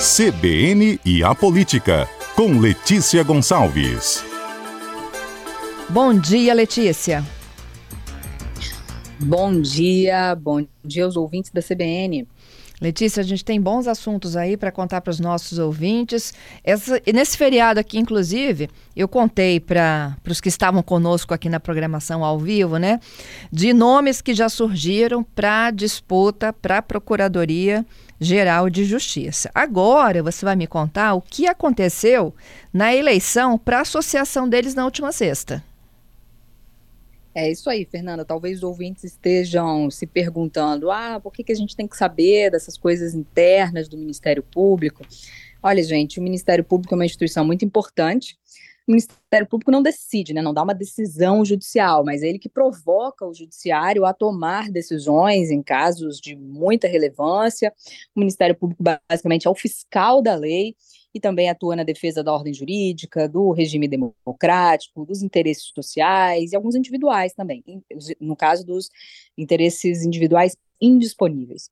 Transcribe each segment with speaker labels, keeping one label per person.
Speaker 1: CBN e a Política, com Letícia Gonçalves.
Speaker 2: Bom dia, Letícia.
Speaker 3: Bom dia, bom dia aos ouvintes da CBN.
Speaker 2: Letícia, a gente tem bons assuntos aí para contar para os nossos ouvintes. Essa, nesse feriado aqui, inclusive, eu contei para os que estavam conosco aqui na programação ao vivo, né, de nomes que já surgiram para disputa para a Procuradoria Geral de Justiça. Agora você vai me contar o que aconteceu na eleição para a associação deles na última sexta.
Speaker 3: É isso aí, Fernanda. Talvez os ouvintes estejam se perguntando: ah, por que, que a gente tem que saber dessas coisas internas do Ministério Público? Olha, gente, o Ministério Público é uma instituição muito importante. O Ministério Público não decide, né, não dá uma decisão judicial, mas é ele que provoca o judiciário a tomar decisões em casos de muita relevância. O Ministério Público, basicamente, é o fiscal da lei e também atua na defesa da ordem jurídica, do regime democrático, dos interesses sociais e alguns individuais também, no caso dos interesses individuais indisponíveis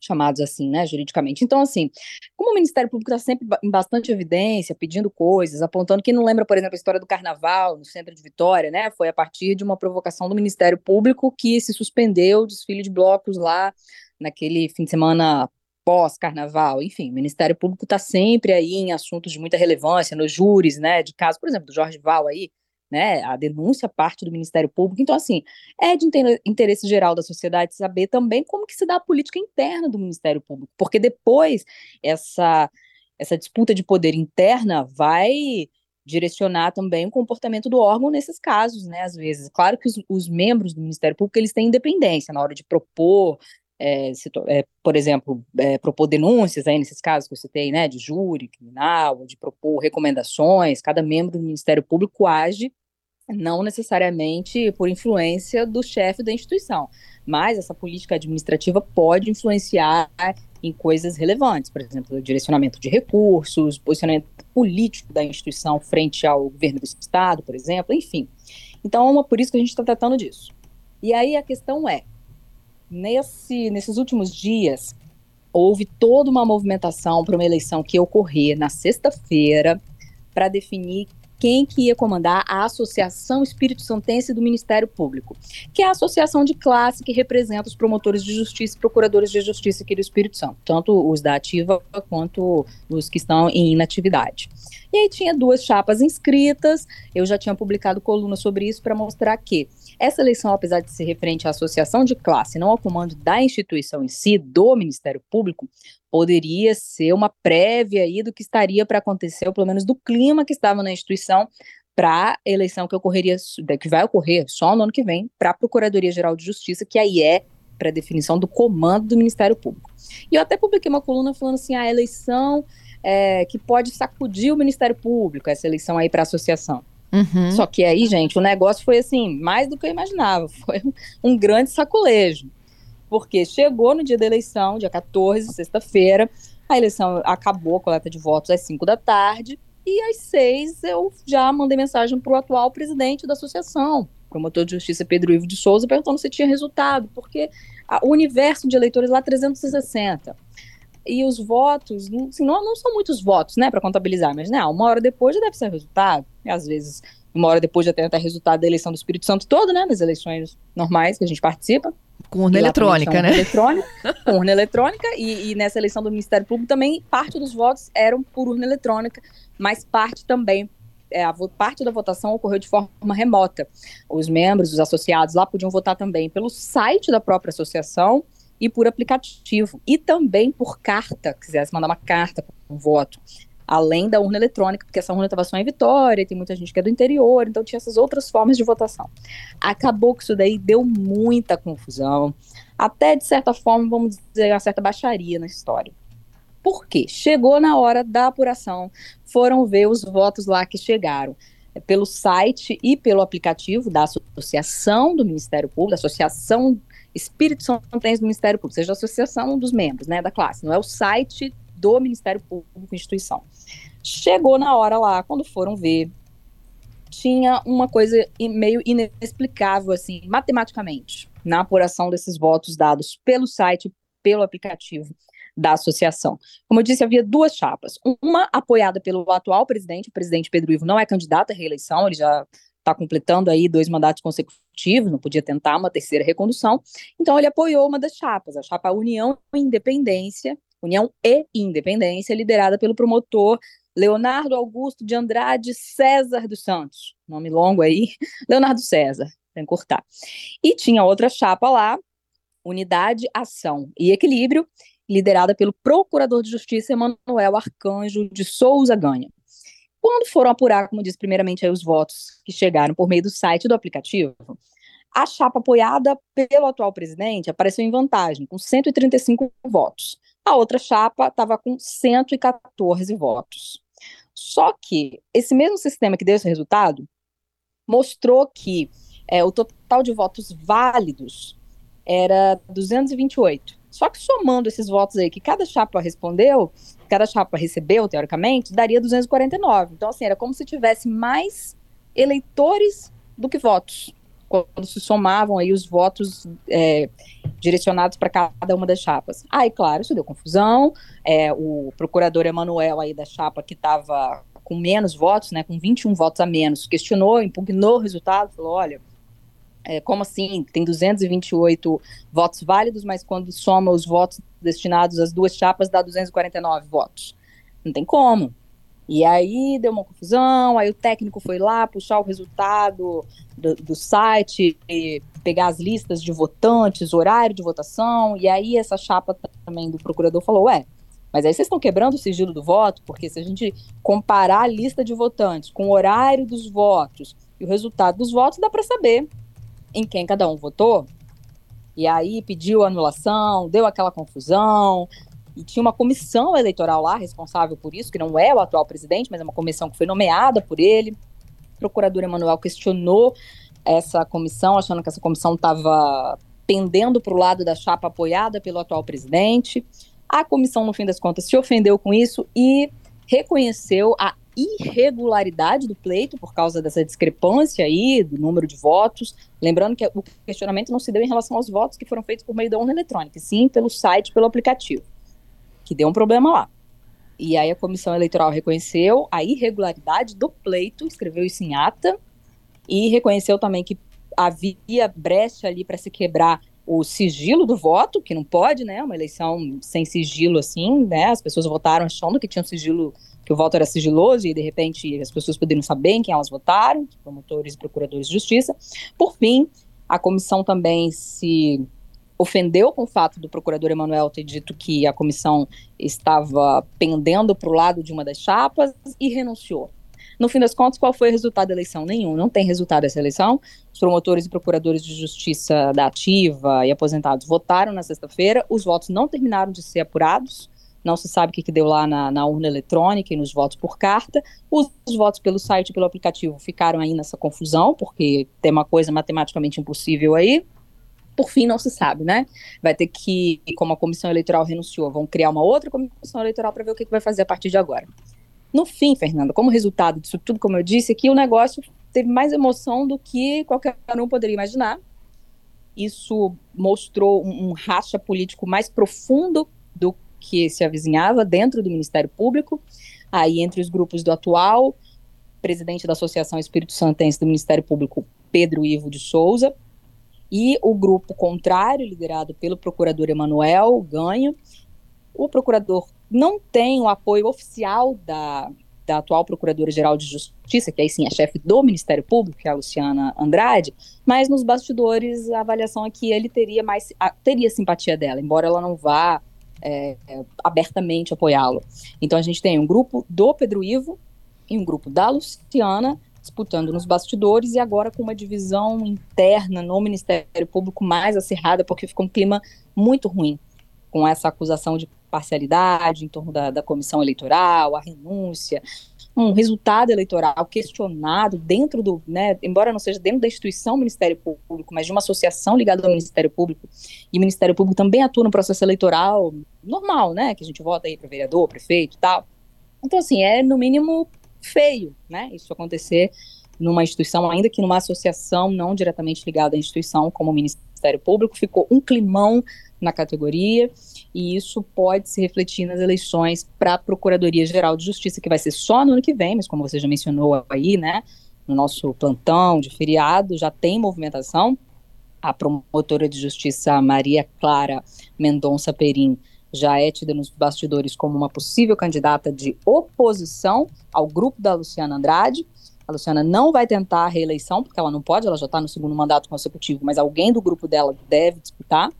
Speaker 3: chamados assim, né, juridicamente. Então, assim, como o Ministério Público está sempre em bastante evidência, pedindo coisas, apontando que não lembra, por exemplo, a história do Carnaval no centro de Vitória, né, foi a partir de uma provocação do Ministério Público que se suspendeu o desfile de blocos lá naquele fim de semana pós-carnaval, enfim, o Ministério Público está sempre aí em assuntos de muita relevância, nos júris, né, de caso, por exemplo, do Jorge Val aí, né, a denúncia parte do Ministério Público, então, assim, é de interesse geral da sociedade saber também como que se dá a política interna do Ministério Público, porque depois essa, essa disputa de poder interna vai direcionar também o comportamento do órgão nesses casos, né, às vezes. Claro que os, os membros do Ministério Público, eles têm independência na hora de propor é, é, por exemplo, é, propor denúncias aí nesses casos que eu citei, né, de júri criminal, de propor recomendações, cada membro do Ministério Público age não necessariamente por influência do chefe da instituição, mas essa política administrativa pode influenciar em coisas relevantes, por exemplo, direcionamento de recursos, posicionamento político da instituição frente ao governo do estado, por exemplo, enfim. Então, é por isso que a gente está tratando disso. E aí a questão é, nesse, nesses últimos dias, houve toda uma movimentação para uma eleição que ocorrer na sexta-feira para definir quem que ia comandar a Associação Espírito Santense do Ministério Público, que é a associação de classe que representa os promotores de justiça e procuradores de justiça aqui do Espírito Santo, tanto os da ativa quanto os que estão em inatividade. E aí tinha duas chapas inscritas, eu já tinha publicado coluna sobre isso para mostrar que essa eleição, apesar de ser referente à associação de classe, não ao comando da instituição em si, do Ministério Público, poderia ser uma prévia aí do que estaria para acontecer, ou pelo menos do clima que estava na instituição para a eleição que ocorreria, que vai ocorrer só no ano que vem, para a Procuradoria-Geral de Justiça, que aí é para definição do comando do Ministério Público. E eu até publiquei uma coluna falando assim, a eleição é, que pode sacudir o Ministério Público, essa eleição aí para a associação. Uhum. Só que aí, gente, o negócio foi assim, mais do que eu imaginava. Foi um grande saculejo. Porque chegou no dia da eleição, dia 14, sexta-feira, a eleição acabou, a coleta de votos às 5 da tarde, e às 6 eu já mandei mensagem para o atual presidente da associação, promotor de justiça Pedro Ivo de Souza, perguntando se tinha resultado, porque a, o universo de eleitores lá 360 e os votos, assim, não, não são muitos votos, né, para contabilizar, mas, né, uma hora depois já deve ser resultado, e às vezes uma hora depois já tem até resultado da eleição do Espírito Santo todo, né, das eleições normais que a gente participa.
Speaker 2: Com urna eletrônica, né?
Speaker 3: Eletrônica, com urna eletrônica, e, e, nessa eleição do Ministério Público também, parte dos votos eram por urna eletrônica, mas parte também, é, a parte da votação ocorreu de forma remota. Os membros, os associados lá podiam votar também pelo site da própria associação, e por aplicativo. E também por carta, quisesse mandar uma carta com um voto. Além da urna eletrônica, porque essa urna estava só em Vitória, tem muita gente que é do interior, então tinha essas outras formas de votação. Acabou que isso daí deu muita confusão, até de certa forma, vamos dizer, uma certa baixaria na história. Por quê? Chegou na hora da apuração, foram ver os votos lá que chegaram pelo site e pelo aplicativo da Associação do Ministério Público, da Espírito Santense do Ministério Público, seja a associação dos membros, né, da classe, não é o site do Ministério Público, instituição. Chegou na hora lá, quando foram ver, tinha uma coisa meio inexplicável, assim, matematicamente, na apuração desses votos dados pelo site, pelo aplicativo da associação. Como eu disse, havia duas chapas. Uma apoiada pelo atual presidente, o presidente Pedro Ivo não é candidato à reeleição, ele já está completando aí dois mandatos consecutivos, não podia tentar uma terceira recondução. Então ele apoiou uma das chapas, a chapa União Independência, União e Independência, liderada pelo promotor Leonardo Augusto de Andrade César dos Santos, nome longo aí, Leonardo César, tem que cortar. E tinha outra chapa lá, Unidade, Ação e Equilíbrio, liderada pelo Procurador de Justiça Emanuel Arcanjo de Souza Ganha. Quando foram apurar, como disse primeiramente, os votos que chegaram por meio do site do aplicativo, a chapa apoiada pelo atual presidente apareceu em vantagem, com 135 votos. A outra chapa estava com 114 votos. Só que esse mesmo sistema que deu esse resultado mostrou que é, o total de votos válidos era 228. Só que somando esses votos aí que cada chapa respondeu, cada chapa recebeu, teoricamente, daria 249. Então, assim, era como se tivesse mais eleitores do que votos, quando se somavam aí os votos é, direcionados para cada uma das chapas. Aí, claro, isso deu confusão. É, o procurador Emanuel aí da chapa que estava com menos votos, né, com 21 votos a menos, questionou, impugnou o resultado, falou, olha, é, como assim? Tem 228 votos válidos, mas quando soma os votos destinados às duas chapas, dá 249 votos. Não tem como. E aí deu uma confusão, aí o técnico foi lá puxar o resultado do, do site, pegar as listas de votantes, horário de votação, e aí essa chapa também do procurador falou, ué, mas aí vocês estão quebrando o sigilo do voto, porque se a gente comparar a lista de votantes com o horário dos votos e o resultado dos votos, dá para saber em quem cada um votou. E aí pediu anulação, deu aquela confusão, e tinha uma comissão eleitoral lá responsável por isso, que não é o atual presidente, mas é uma comissão que foi nomeada por ele. O procurador Emanuel questionou essa comissão, achando que essa comissão estava pendendo para o lado da chapa apoiada pelo atual presidente. A comissão, no fim das contas, se ofendeu com isso e reconheceu a irregularidade do pleito por causa dessa discrepância aí do número de votos. Lembrando que o questionamento não se deu em relação aos votos que foram feitos por meio da urna eletrônica, sim pelo site, pelo aplicativo, que deu um problema lá. E aí a comissão eleitoral reconheceu a irregularidade do pleito, escreveu isso em ata, e reconheceu também que havia brecha ali para se quebrar o sigilo do voto, que não pode, né? Uma eleição sem sigilo assim, né? As pessoas votaram achando que tinha um sigilo que o voto era sigiloso e de repente as pessoas poderiam saber em quem elas votaram, promotores e procuradores de justiça. Por fim, a comissão também se ofendeu com o fato do procurador Emanuel ter dito que a comissão estava pendendo para o lado de uma das chapas e renunciou. No fim das contas, qual foi o resultado da eleição? Nenhum. Não tem resultado dessa eleição. Os promotores e procuradores de justiça da ativa e aposentados votaram na sexta-feira. Os votos não terminaram de ser apurados não se sabe o que, que deu lá na, na, urna eletrônica e nos votos por carta. Os, os votos pelo site e pelo aplicativo ficaram aí nessa confusão, porque tem uma coisa matematicamente impossível aí. Por fim, não se sabe, né? Vai ter que, como a comissão eleitoral renunciou, vão criar uma outra comissão eleitoral para ver o que, que vai fazer a partir de agora. No fim, Fernanda, como resultado disso tudo, como eu disse aqui, o negócio teve mais emoção do que qualquer um poderia imaginar. Isso mostrou um, um racha político mais profundo do que se avizinhava dentro do Ministério Público, aí entre os grupos do atual presidente da Associação Espírito Santense do Ministério Público, Pedro Ivo de Souza, e o grupo contrário, liderado pelo procurador Emanuel Ganho. O procurador não tem o apoio oficial da, da atual Procuradora-Geral de Justiça, que aí sim é chefe do Ministério Público, que é a Luciana Andrade, mas nos bastidores a avaliação é que ele teria mais teria simpatia dela, embora ela não vá é, abertamente apoiá-lo. Então a gente tem um grupo do Pedro Ivo e um grupo da Luciana disputando nos bastidores e agora com uma divisão interna no Ministério Público mais acirrada, porque ficou um clima muito ruim com essa acusação de parcialidade em torno da, da comissão eleitoral, a renúncia, um resultado eleitoral questionado dentro do, né, embora não seja dentro da instituição Ministério Público, mas de uma associação ligada ao Ministério Público, e o Ministério Público também atua no processo eleitoral normal, né, que a gente vota aí para vereador, prefeito e tal. Então, assim, é no mínimo feio, né, isso acontecer numa instituição, ainda que numa associação não diretamente ligada à instituição, como o Ministério Público, ficou um climão na categoria, e isso pode se refletir nas eleições para a Procuradoria-Geral de Justiça, que vai ser só no ano que vem, mas como você já mencionou aí, né, no nosso plantão de feriado, já tem movimentação. A promotora de justiça Maria Clara Mendonça Perim já é tida nos bastidores como uma possível candidata de oposição ao grupo da Luciana Andrade. A Luciana não vai tentar a reeleição, porque ela não pode, ela já está no segundo mandato consecutivo, mas alguém do grupo dela deve disputar.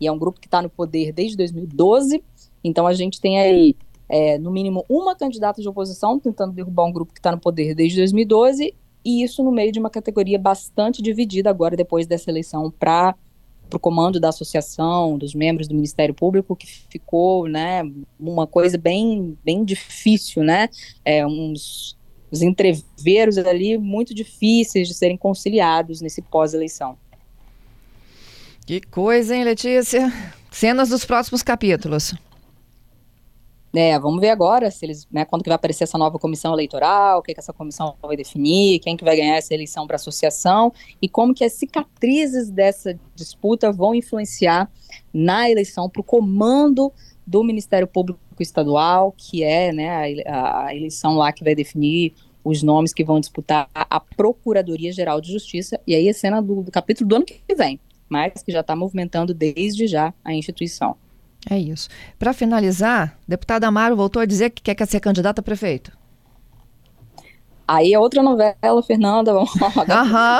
Speaker 3: E é um grupo que está no poder desde 2012. Então a gente tem aí, é, no mínimo, uma candidata de oposição tentando derrubar um grupo que está no poder desde 2012 e isso no meio de uma categoria bastante dividida agora, depois dessa eleição, para o comando da associação, dos membros do Ministério Público, que ficou, né, uma coisa bem, bem difícil, né, é, uns, entreveros ali muito difíceis de serem conciliados nesse pós-eleição.
Speaker 2: Que coisa, hein, Letícia? Cenas dos próximos capítulos.
Speaker 3: É, vamos ver agora se eles, né, quando que vai aparecer essa nova comissão eleitoral, o que, que essa comissão vai definir, quem que vai ganhar essa eleição para associação e como que as cicatrizes dessa disputa vão influenciar na eleição para o comando do Ministério Público Estadual, que é né, a, a eleição lá que vai definir os nomes que vão disputar a Procuradoria Geral de Justiça, e aí a cena do, do capítulo do ano que vem, mas que já está movimentando desde já a instituição.
Speaker 2: É isso. Para finalizar, deputado Amaro voltou a dizer que quer ser candidato a prefeito.
Speaker 3: Aí é outra novela, Fernanda, vamos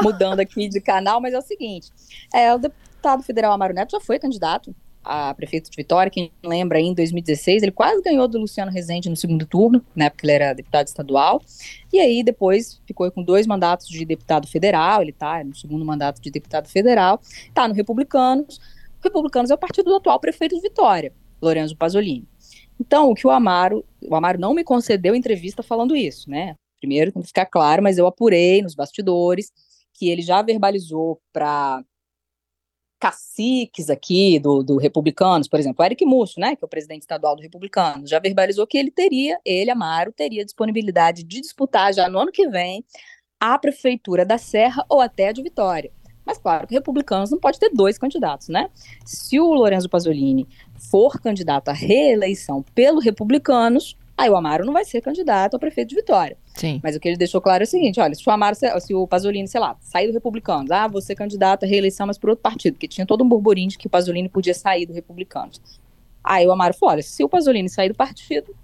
Speaker 3: mudando aqui de canal, mas é o seguinte: é, o deputado federal Amaro Neto já foi candidato a prefeito de Vitória, quem lembra, em 2016, ele quase ganhou do Luciano Rezende no segundo turno, né, porque ele era deputado estadual, e aí depois ficou com dois mandatos de deputado federal, ele está no segundo mandato de deputado federal, está no Republicanos, Republicanos é o partido do atual prefeito de Vitória, Lorenzo Pasolini. Então, o que o Amaro, o Amaro não me concedeu entrevista falando isso, né? Primeiro, tem que ficar claro, mas eu apurei nos bastidores que ele já verbalizou para caciques aqui do, do Republicanos, por exemplo, Eric Múcio, né, que é o presidente estadual do Republicano, já verbalizou que ele teria, ele, Amaro, teria disponibilidade de disputar já no ano que vem a prefeitura da Serra ou até a de Vitória. Mas claro que republicanos não pode ter dois candidatos, né? Se o Lorenzo Pasolini for candidato à reeleição pelo republicanos, aí o Amaro não vai ser candidato a prefeito de Vitória.
Speaker 2: Sim.
Speaker 3: Mas o que ele deixou claro é o seguinte: olha, se o Amaro, se o Pasolini, sei lá, sair do republicanos, ah, vou ser candidato à reeleição, mas por outro partido, que tinha todo um burburinho de que o Pasolini podia sair do republicanos. Aí o Amaro falou: olha, se o Pasolini sair do partido,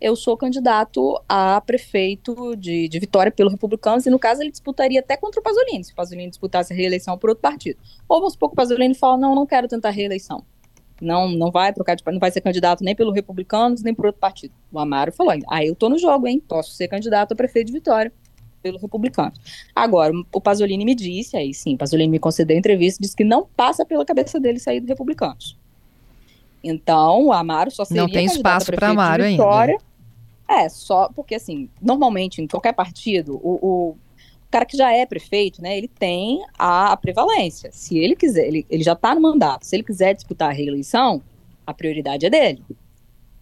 Speaker 3: eu sou candidato a prefeito de, de Vitória pelo Republicanos, e no caso ele disputaria até contra o Pasolini, se o Pasolini disputasse a reeleição por outro partido. Ou vamos supor que o Pasolini fala, não, não quero tentar reeleição. Não, não vai trocar de não vai ser candidato nem pelo Republicanos, nem por outro partido. O Amaro falou, aí ah, eu tô no jogo, hein? Posso ser candidato a prefeito de Vitória pelo Republicano. Agora, o Pasolini me disse, aí sim, o Pasolini me concedeu entrevista, disse que não passa pela cabeça dele sair do Republicanos. Então, o Amaro só seria
Speaker 2: Não tem espaço para Amaro
Speaker 3: Vitória,
Speaker 2: ainda.
Speaker 3: É, só porque, assim, normalmente, em qualquer partido, o, o cara que já é prefeito, né, ele tem a, a prevalência. Se ele quiser, ele, ele já está no mandato, se ele quiser disputar a reeleição, a prioridade é dele.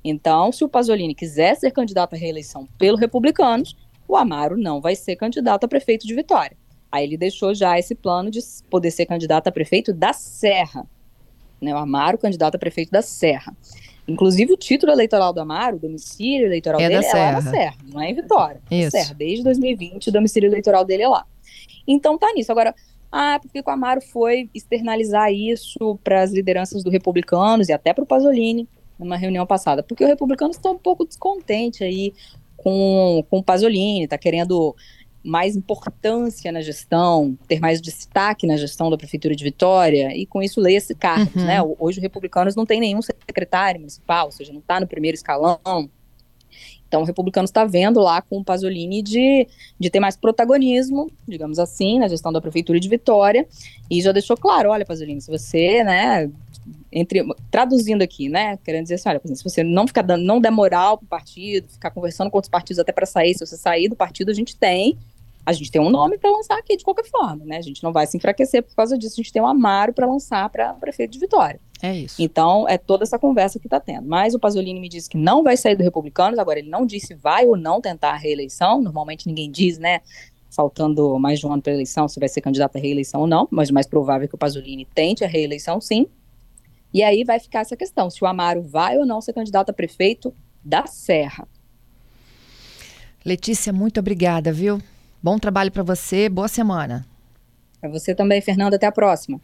Speaker 3: Então, se o Pasolini quiser ser candidato à reeleição pelo Republicanos, o Amaro não vai ser candidato a prefeito de Vitória. Aí ele deixou já esse plano de poder ser candidato a prefeito da Serra. Né, o Amaro, candidato a prefeito da Serra. Inclusive, o título eleitoral do Amaro, o domicílio eleitoral é dele é lá na Serra, não é em Vitória. É Isso. Serra, desde 2020, o domicílio eleitoral dele é lá. Então tá nisso. Agora, ah, porque o Amaro foi externalizar isso para as lideranças do Republicanos e até para o Pasolini, numa reunião passada? Porque o Republicanos está um pouco descontente aí com, com o Pasolini, está querendo mais importância na gestão, ter mais destaque na gestão da Prefeitura de Vitória, e com isso leia-se cargos, uhum. né? Hoje, os republicanos não tem nenhum secretário municipal, ou seja, não está no primeiro escalão. Então, o republicano está vendo lá com o Pasolini de, de ter mais protagonismo, digamos assim, na gestão da Prefeitura de Vitória, e já deixou claro, olha, Pasolini, se você, né, entre, traduzindo aqui, né, querendo dizer assim, olha, se você não ficar dando, não der moral pro partido, ficar conversando com outros partidos até para sair, se você sair do partido, a gente tem a gente tem um nome para lançar aqui de qualquer forma, né? A gente não vai se enfraquecer por causa disso. A gente tem um Amaro para lançar para prefeito de Vitória.
Speaker 2: É isso.
Speaker 3: Então, é toda essa conversa que está tendo. Mas o Pasolini me disse que não vai sair do Republicanos. Agora, ele não disse vai ou não tentar a reeleição. Normalmente ninguém diz, né? Faltando mais de um ano para a eleição, se vai ser candidato à reeleição ou não. Mas o mais provável é que o Pasolini tente a reeleição, sim. E aí vai ficar essa questão: se o Amaro vai ou não ser candidato a prefeito da Serra.
Speaker 2: Letícia, muito obrigada, viu? Bom trabalho para você, boa semana.
Speaker 3: Para você também, Fernanda. Até a próxima.